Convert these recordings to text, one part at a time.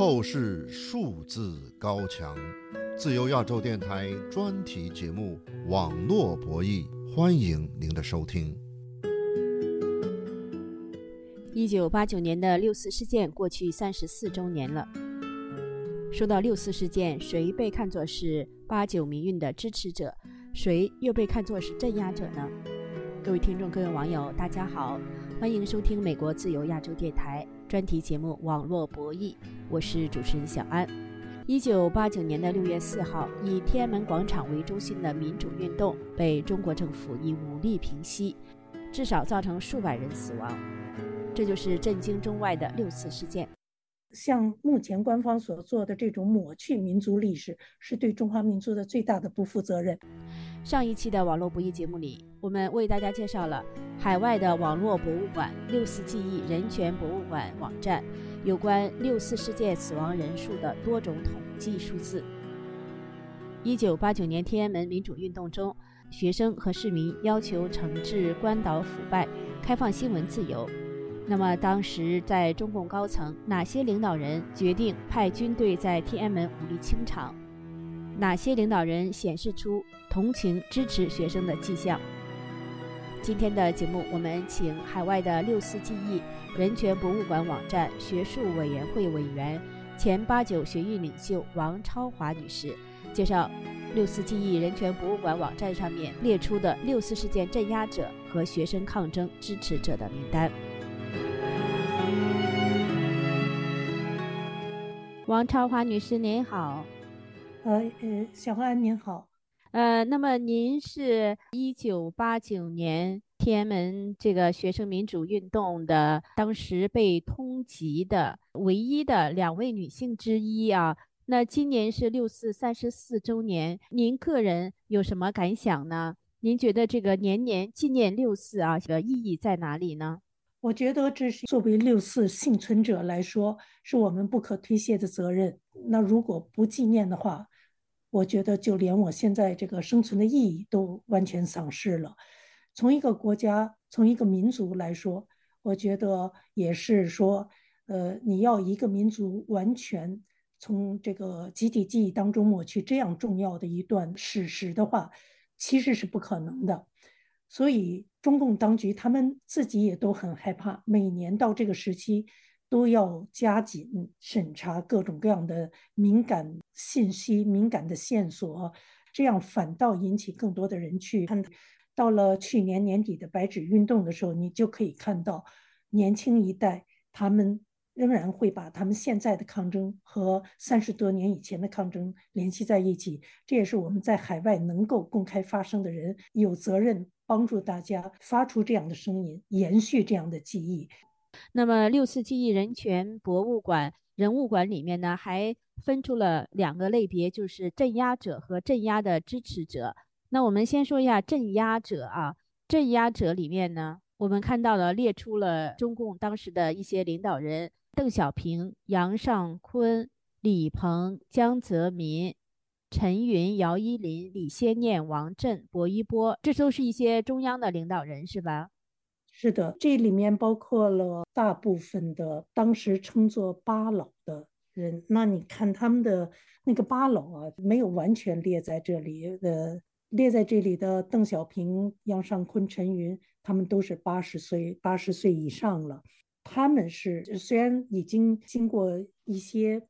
透视数字高墙，自由亚洲电台专题节目《网络博弈》，欢迎您的收听。一九八九年的六四事件过去三十四周年了。说到六四事件，谁被看作是八九民运的支持者，谁又被看作是镇压者呢？各位听众、各位网友，大家好，欢迎收听美国自由亚洲电台专题节目《网络博弈》，我是主持人小安。一九八九年的六月四号，以天安门广场为中心的民主运动被中国政府以武力平息，至少造成数百人死亡，这就是震惊中外的六四事件。像目前官方所做的这种抹去民族历史，是对中华民族的最大的不负责任。上一期的网络博弈节目里，我们为大家介绍了海外的网络博物馆“六四记忆人权博物馆”网站有关六四事件死亡人数的多种统计数字。一九八九年天安门民主运动中，学生和市民要求惩治关岛腐败，开放新闻自由。那么，当时在中共高层，哪些领导人决定派军队在天安门武力清场？哪些领导人显示出同情、支持学生的迹象？今天的节目，我们请海外的六四记忆人权博物馆网站学术委员会委员、前八九学运领袖王超华女士，介绍六四记忆人权博物馆网站上面列出的六四事件镇压者和学生抗争支持者的名单。王超华女士，您好。呃呃，小安您好。呃，那么您是一九八九年天安门这个学生民主运动的当时被通缉的唯一的两位女性之一啊。那今年是六四三十四周年，您个人有什么感想呢？您觉得这个年年纪念六四啊，的意义在哪里呢？我觉得这是作为六四幸存者来说，是我们不可推卸的责任。那如果不纪念的话，我觉得就连我现在这个生存的意义都完全丧失了。从一个国家，从一个民族来说，我觉得也是说，呃，你要一个民族完全从这个集体记忆当中抹去这样重要的一段史实的话，其实是不可能的。所以，中共当局他们自己也都很害怕，每年到这个时期都要加紧审查各种各样的敏感信息、敏感的线索，这样反倒引起更多的人去看。到了去年年底的白纸运动的时候，你就可以看到年轻一代他们仍然会把他们现在的抗争和三十多年以前的抗争联系在一起。这也是我们在海外能够公开发声的人有责任。帮助大家发出这样的声音，延续这样的记忆。那么，六四记忆人权博物馆人物馆里面呢，还分出了两个类别，就是镇压者和镇压的支持者。那我们先说一下镇压者啊，镇压者里面呢，我们看到了列出了中共当时的一些领导人：邓小平、杨尚昆、李鹏、江泽民。陈云、姚依林、李先念、王震、薄一波，这都是一些中央的领导人，是吧？是的，这里面包括了大部分的当时称作八老的人。那你看他们的那个八老啊，没有完全列在这里的，列在这里的邓小平、杨尚昆、陈云，他们都是八十岁、八十岁以上了。他们是虽然已经经过一些。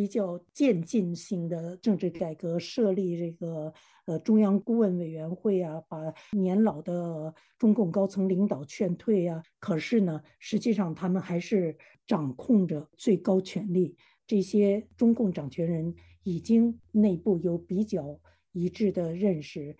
比较渐进性的政治改革，设立这个呃中央顾问委员会啊，把年老的中共高层领导劝退啊。可是呢，实际上他们还是掌控着最高权力。这些中共掌权人已经内部有比较一致的认识，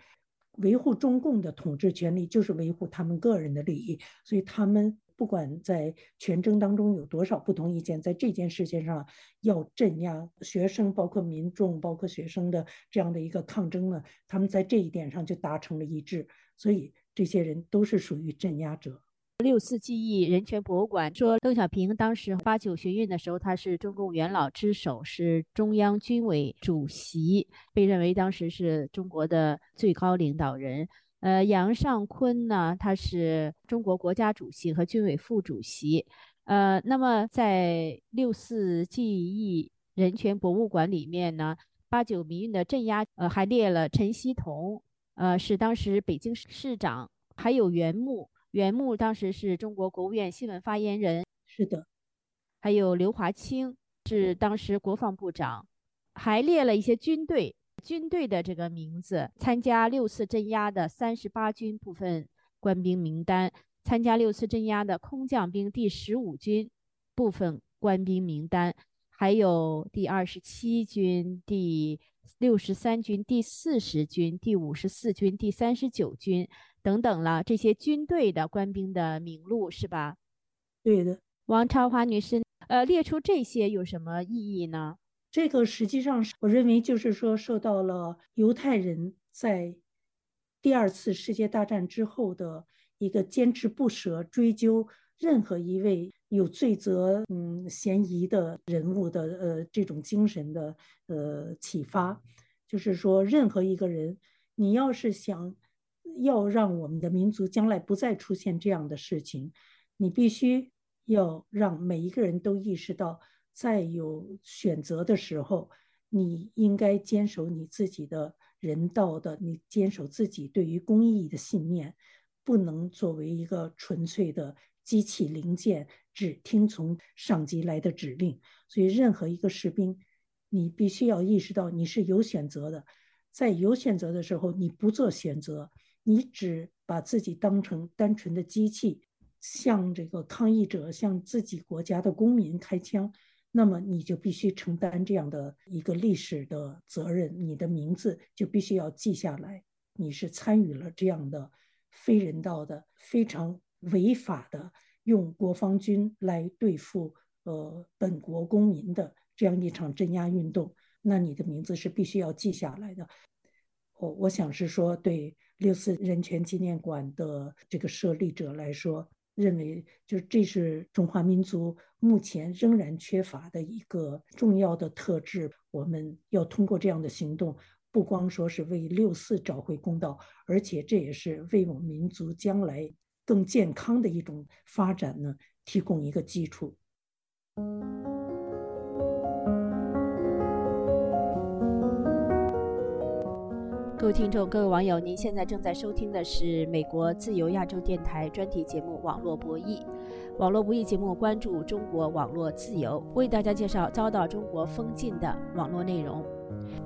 维护中共的统治权利就是维护他们个人的利益，所以他们。不管在全争当中有多少不同意见，在这件事情上要镇压学生，包括民众，包括学生的这样的一个抗争呢，他们在这一点上就达成了一致。所以这些人都是属于镇压者。六四记忆人权博物馆说，邓小平当时八九学运的时候，他是中共元老之首，是中央军委主席，被认为当时是中国的最高领导人。呃，杨尚昆呢，他是中国国家主席和军委副主席。呃，那么在六四记忆人权博物馆里面呢，八九民运的镇压，呃，还列了陈希同，呃，是当时北京市市长，还有袁牧，袁牧当时是中国国务院新闻发言人，是的，还有刘华清是当时国防部长，还列了一些军队军队的这个名字，参加六次镇压的三十八军部分官兵名单。参加六次镇压的空降兵第十五军部分官兵名单，还有第二十七军、第六十三军、第四十军、第五十四军、第三十九军等等了这些军队的官兵的名录，是吧？对的，王超华女士，呃，列出这些有什么意义呢？这个实际上是我认为就是说，受到了犹太人在第二次世界大战之后的。一个坚持不舍追究任何一位有罪责、嗯嫌疑的人物的呃这种精神的呃启发，就是说任何一个人，你要是想要让我们的民族将来不再出现这样的事情，你必须要让每一个人都意识到，在有选择的时候，你应该坚守你自己的人道的，你坚守自己对于公益的信念。不能作为一个纯粹的机器零件，只听从上级来的指令。所以，任何一个士兵，你必须要意识到你是有选择的。在有选择的时候，你不做选择，你只把自己当成单纯的机器，向这个抗议者、向自己国家的公民开枪，那么你就必须承担这样的一个历史的责任。你的名字就必须要记下来，你是参与了这样的。非人道的、非常违法的，用国防军来对付呃本国公民的这样一场镇压运动，那你的名字是必须要记下来的。我我想是说，对六四人权纪念馆的这个设立者来说，认为就是这是中华民族目前仍然缺乏的一个重要的特质。我们要通过这样的行动。不光说是为六四找回公道，而且这也是为我们民族将来更健康的一种发展呢提供一个基础。各位听众，各位网友，您现在正在收听的是美国自由亚洲电台专题节目《网络博弈》。网络博弈节目关注中国网络自由，为大家介绍遭到中国封禁的网络内容。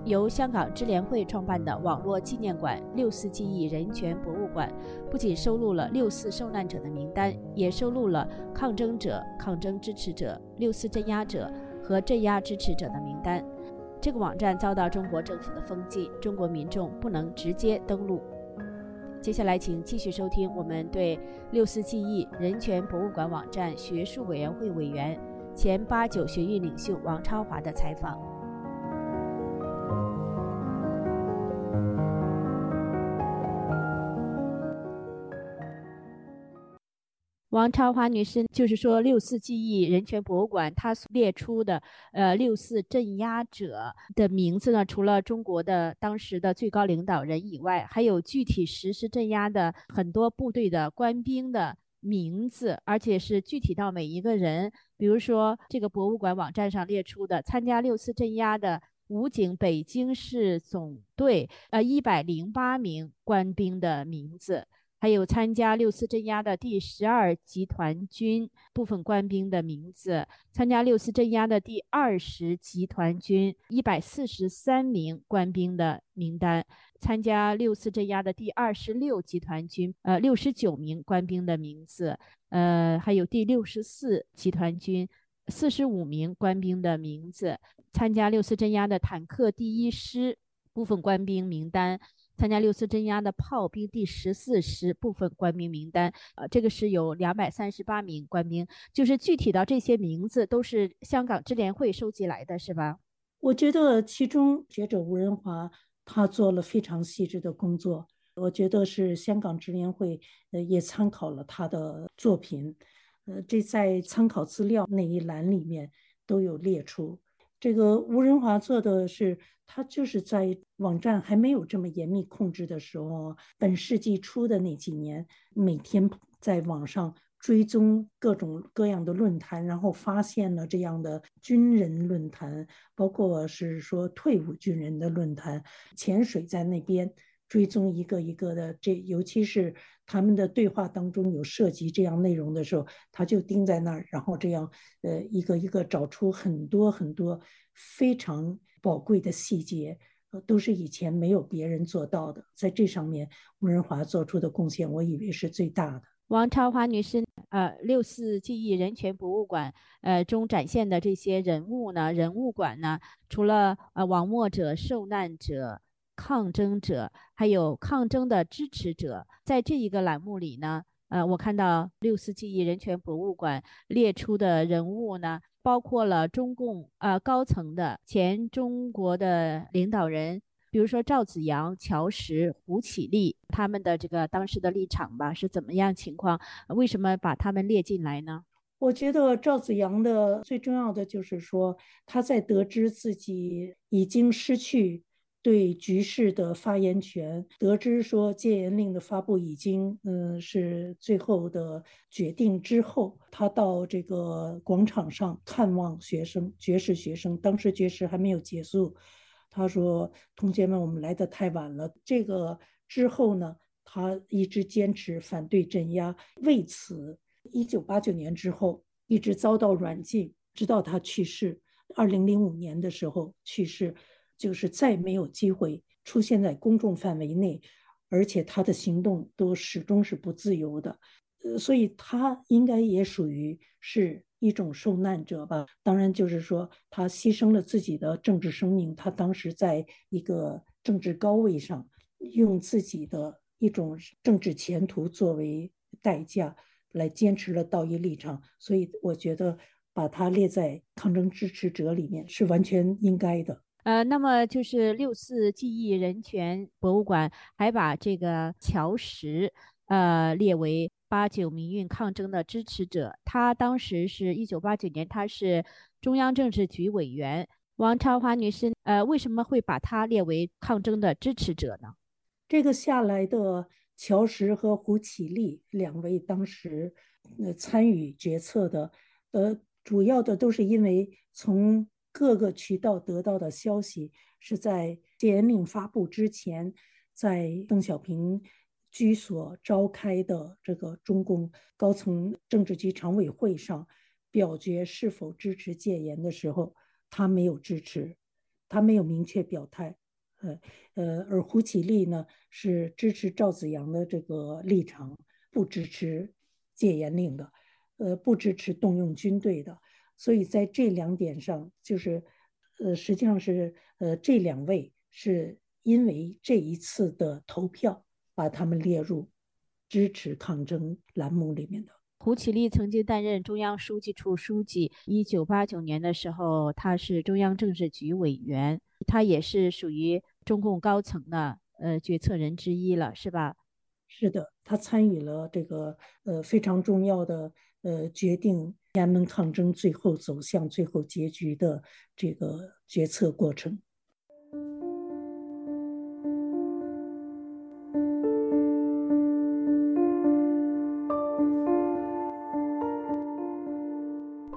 由香港支联会创办的网络纪念馆六四记忆人权博物馆，不仅收录了六四受难者的名单，也收录了抗争者、抗争支持者、六四镇压者和镇压支持者的名单。这个网站遭到中国政府的封禁，中国民众不能直接登录。接下来，请继续收听我们对六四记忆人权博物馆网站学术委员会委员、前八九学运领袖王超华的采访。王超华女士，就是说六四记忆人权博物馆，它列出的呃六四镇压者的名字呢，除了中国的当时的最高领导人以外，还有具体实施镇压的很多部队的官兵的名字，而且是具体到每一个人。比如说，这个博物馆网站上列出的参加六四镇压的武警北京市总队呃一百零八名官兵的名字。还有参加六四镇压的第十二集团军部分官兵的名字，参加六四镇压的第二十集团军一百四十三名官兵的名单，参加六四镇压的第二十六集团军呃六十九名官兵的名字，呃还有第六十四集团军四十五名官兵的名字，参加六四镇压的坦克第一师部分官兵名单。参加六次镇压的炮兵第十四师部分官兵名单，呃，这个是有两百三十八名官兵，就是具体到这些名字都是香港支联会收集来的，是吧？我觉得其中学者吴仁华他做了非常细致的工作，我觉得是香港支联会呃也参考了他的作品，呃，这在参考资料那一栏里面都有列出。这个吴仁华做的是，他就是在网站还没有这么严密控制的时候，本世纪初的那几年，每天在网上追踪各种各样的论坛，然后发现了这样的军人论坛，包括是说退伍军人的论坛，潜水在那边追踪一个一个的，这尤其是他们的对话当中有涉及这样内容的时候，他就盯在那儿，然后这样呃一个一个找出很多很多非常宝贵的细节。都是以前没有别人做到的，在这上面，吴仁华做出的贡献，我以为是最大的。王超华女士，呃，六四记忆人权博物馆，呃中展现的这些人物呢，人物馆呢，除了呃亡没者、受难者、抗争者，还有抗争的支持者，在这一个栏目里呢，呃，我看到六四记忆人权博物馆列出的人物呢。包括了中共呃高层的前中国的领导人，比如说赵紫阳、乔石、胡启立，他们的这个当时的立场吧是怎么样情况？为什么把他们列进来呢？我觉得赵紫阳的最重要的就是说，他在得知自己已经失去。对局势的发言权，得知说戒严令的发布已经，嗯，是最后的决定之后，他到这个广场上看望学生，爵士学生。当时爵士还没有结束，他说：“同学们，我们来的太晚了。”这个之后呢，他一直坚持反对镇压，为此，一九八九年之后一直遭到软禁，直到他去世，二零零五年的时候去世。就是再没有机会出现在公众范围内，而且他的行动都始终是不自由的，呃，所以他应该也属于是一种受难者吧。当然，就是说他牺牲了自己的政治生命，他当时在一个政治高位上，用自己的一种政治前途作为代价来坚持了道义立场，所以我觉得把他列在抗争支持者里面是完全应该的。呃，那么就是六四记忆人权博物馆还把这个乔石，呃，列为八九民运抗争的支持者。他当时是一九八九年，他是中央政治局委员。王超华女士，呃，为什么会把他列为抗争的支持者呢？这个下来的乔石和胡启立两位当时呃参与决策的，呃，主要的都是因为从。各个渠道得到的消息是在戒严令发布之前，在邓小平居所召开的这个中共高层政治局常委会上表决是否支持戒严的时候，他没有支持，他没有明确表态。呃呃，而胡启立呢是支持赵紫阳的这个立场，不支持戒严令的，呃，不支持动用军队的。所以在这两点上，就是，呃，实际上是，呃，这两位是因为这一次的投票，把他们列入支持抗争栏目里面的。胡启立曾经担任中央书记处书记，一九八九年的时候，他是中央政治局委员，他也是属于中共高层的呃决策人之一了，是吧？是的，他参与了这个呃非常重要的呃决定。天安门抗争最后走向最后结局的这个决策过程。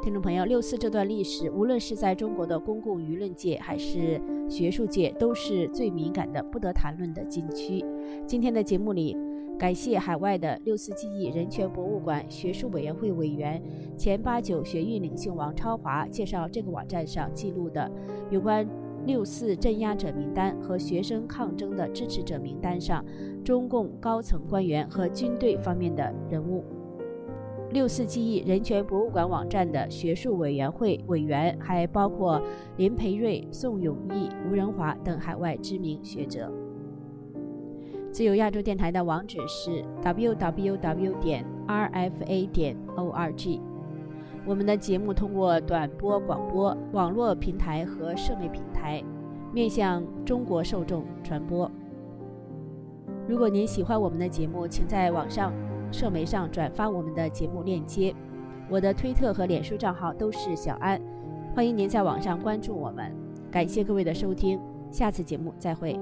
听众朋友，六四这段历史，无论是在中国的公共舆论界还是学术界，都是最敏感的、不得谈论的禁区。今天的节目里。感谢海外的六四记忆人权博物馆学术委员会委员、前八九学运领袖王超华介绍这个网站上记录的有关六四镇压者名单和学生抗争的支持者名单上中共高层官员和军队方面的人物。六四记忆人权博物馆网站的学术委员会委员还包括林培瑞、宋永毅、吴仁华等海外知名学者。自由亚洲电台的网址是 www 点 rfa 点 org。我们的节目通过短波广播、网络平台和社媒平台，面向中国受众传播。如果您喜欢我们的节目，请在网上、社媒上转发我们的节目链接。我的推特和脸书账号都是小安，欢迎您在网上关注我们。感谢各位的收听，下次节目再会。